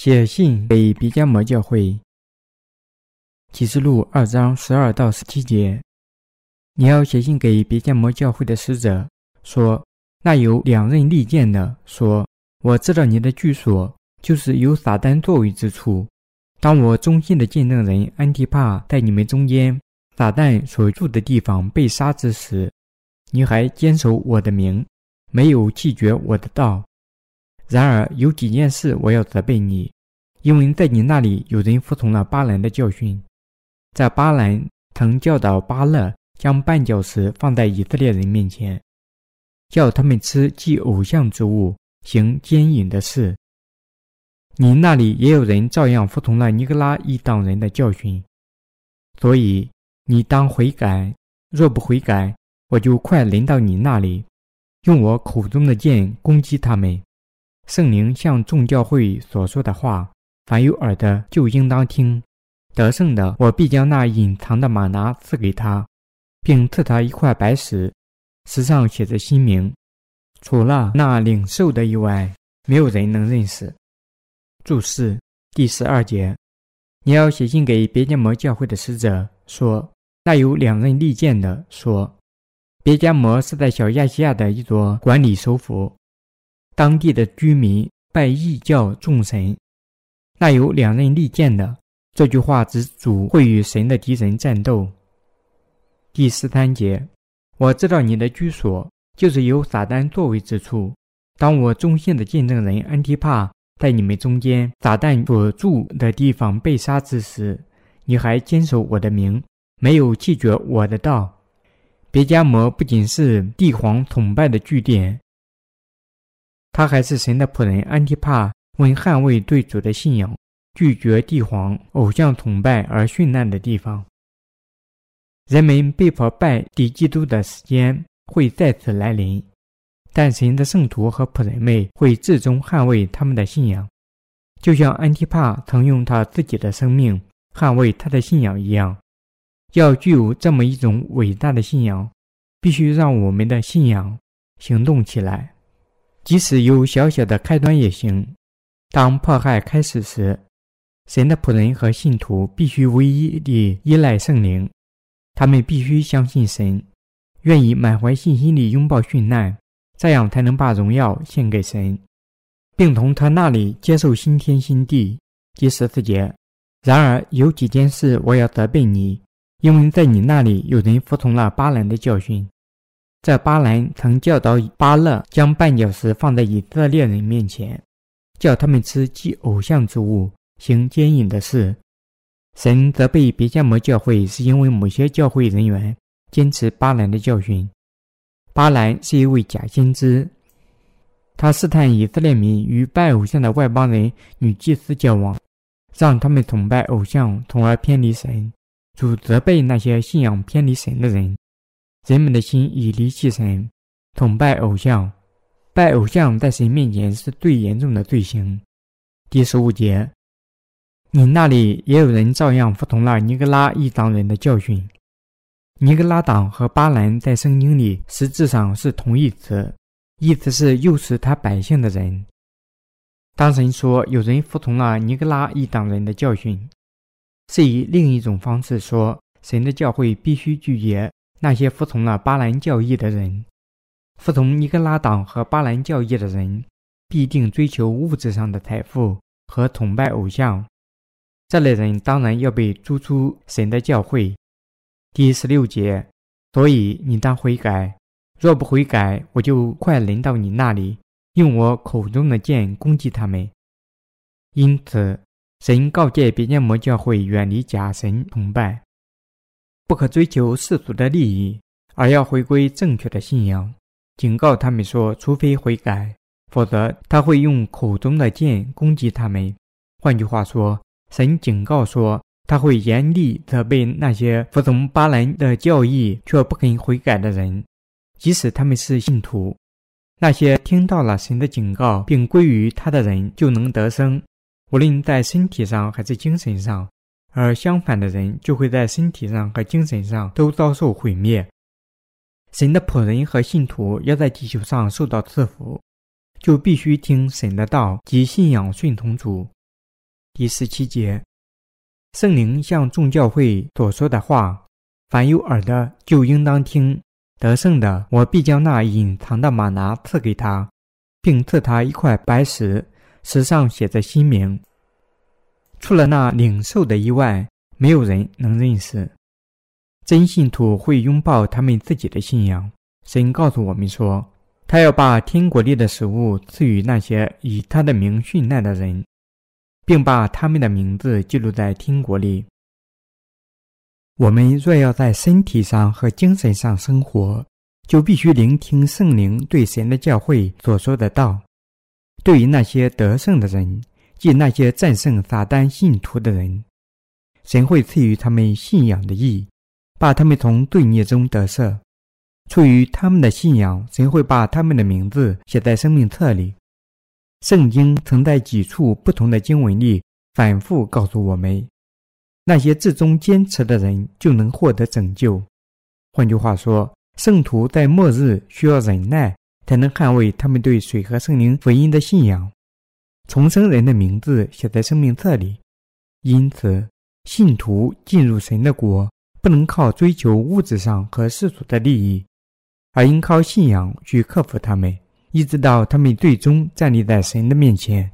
写信给别加摩教会，启示录二章十二到十七节。你要写信给别加摩教会的使者，说：那有两刃利剑的说，我知道你的居所，就是有撒旦作为之处。当我忠心的见证人安提帕在你们中间，撒旦所住的地方被杀之时，你还坚守我的名，没有弃绝我的道。然而有几件事我要责备你，因为在你那里有人服从了巴兰的教训，在巴兰曾教导巴勒将绊脚石放在以色列人面前，叫他们吃祭偶像之物，行奸淫的事。你那里也有人照样服从了尼格拉一党人的教训，所以你当悔改。若不悔改，我就快临到你那里，用我口中的剑攻击他们。圣灵向众教会所说的话，凡有耳的就应当听。得胜的，我必将那隐藏的马拿赐给他，并赐他一块白石，石上写着新名，除了那领受的以外，没有人能认识。注释第十二节，你要写信给别迦摩教会的使者说：那有两刃利剑的说，别迦摩是在小亚细亚的一座管理首府，当地的居民拜异教众神。那有两刃利剑的这句话指主会与神的敌人战斗。第十三节，我知道你的居所就是有撒旦作为之处。当我忠心的见证人安提帕。在你们中间，撒旦所住的地方被杀之时，你还坚守我的名，没有弃绝我的道。别加摩不仅是帝皇崇拜的据点，他还是神的仆人安提帕为捍卫对主的信仰、拒绝帝皇偶像崇拜而殉难的地方。人们被迫拜敌基督的时间会再次来临。但神的圣徒和仆人们会至终捍卫他们的信仰，就像安提帕曾用他自己的生命捍卫他的信仰一样。要具有这么一种伟大的信仰，必须让我们的信仰行动起来，即使有小小的开端也行。当迫害开始时，神的仆人和信徒必须唯一地依赖圣灵，他们必须相信神，愿意满怀信心地拥抱殉难。这样才能把荣耀献给神，并从他那里接受新天新地。第十四节。然而有几件事我要责备你，因为在你那里有人服从了巴兰的教训。在巴兰曾教导巴勒将绊脚石放在以色列人面前，叫他们吃祭偶像之物，行奸淫的事。神责备别迦摩教会，是因为某些教会人员坚持巴兰的教训。巴兰是一位假先知，他试探以色列民与拜偶像的外邦人女祭司交往，让他们崇拜偶像，从而偏离神。主责备那些信仰偏离神的人，人们的心已离弃神，崇拜偶像，拜偶像在神面前是最严重的罪行。第十五节，你那里也有人照样服从了尼格拉一党人的教训。尼格拉党和巴兰在圣经里实质上是同义词，意思是诱使他百姓的人。当神说有人服从了尼格拉一党人的教训，是以另一种方式说，神的教会必须拒绝那些服从了巴兰教义的人。服从尼格拉党和巴兰教义的人，必定追求物质上的财富和崇拜偶像。这类人当然要被逐出神的教会。第十六节，所以你当悔改，若不悔改，我就快临到你那里，用我口中的剑攻击他们。因此，神告诫别迦摩教会远离假神崇拜，不可追求世俗的利益，而要回归正确的信仰。警告他们说，除非悔改，否则他会用口中的剑攻击他们。换句话说，神警告说。他会严厉责备那些服从巴兰的教义却不肯悔改的人，即使他们是信徒。那些听到了神的警告并归于他的人，就能得生，无论在身体上还是精神上；而相反的人，就会在身体上和精神上都遭受毁灭。神的仆人和信徒要在地球上受到赐福，就必须听神的道及信仰顺从主。第十七节，圣灵向众教会所说的话，凡有耳的就应当听。得胜的，我必将那隐藏的马拿赐给他，并赐他一块白石，石上写着新名。除了那领受的以外，没有人能认识。真信徒会拥抱他们自己的信仰。神告诉我们说，他要把天国里的食物赐予那些以他的名殉难的人，并把他们的名字记录在天国里。我们若要在身体上和精神上生活，就必须聆听圣灵对神的教会所说的道。对于那些得胜的人，即那些战胜撒旦信徒的人，神会赐予他们信仰的义，把他们从罪孽中得赦。出于他们的信仰，神会把他们的名字写在生命册里。圣经曾在几处不同的经文里反复告诉我们。那些至终坚持的人就能获得拯救。换句话说，圣徒在末日需要忍耐，才能捍卫他们对水和圣灵福音的信仰。重生人的名字写在生命册里，因此，信徒进入神的国，不能靠追求物质上和世俗的利益，而应靠信仰去克服他们，一直到他们最终站立在神的面前。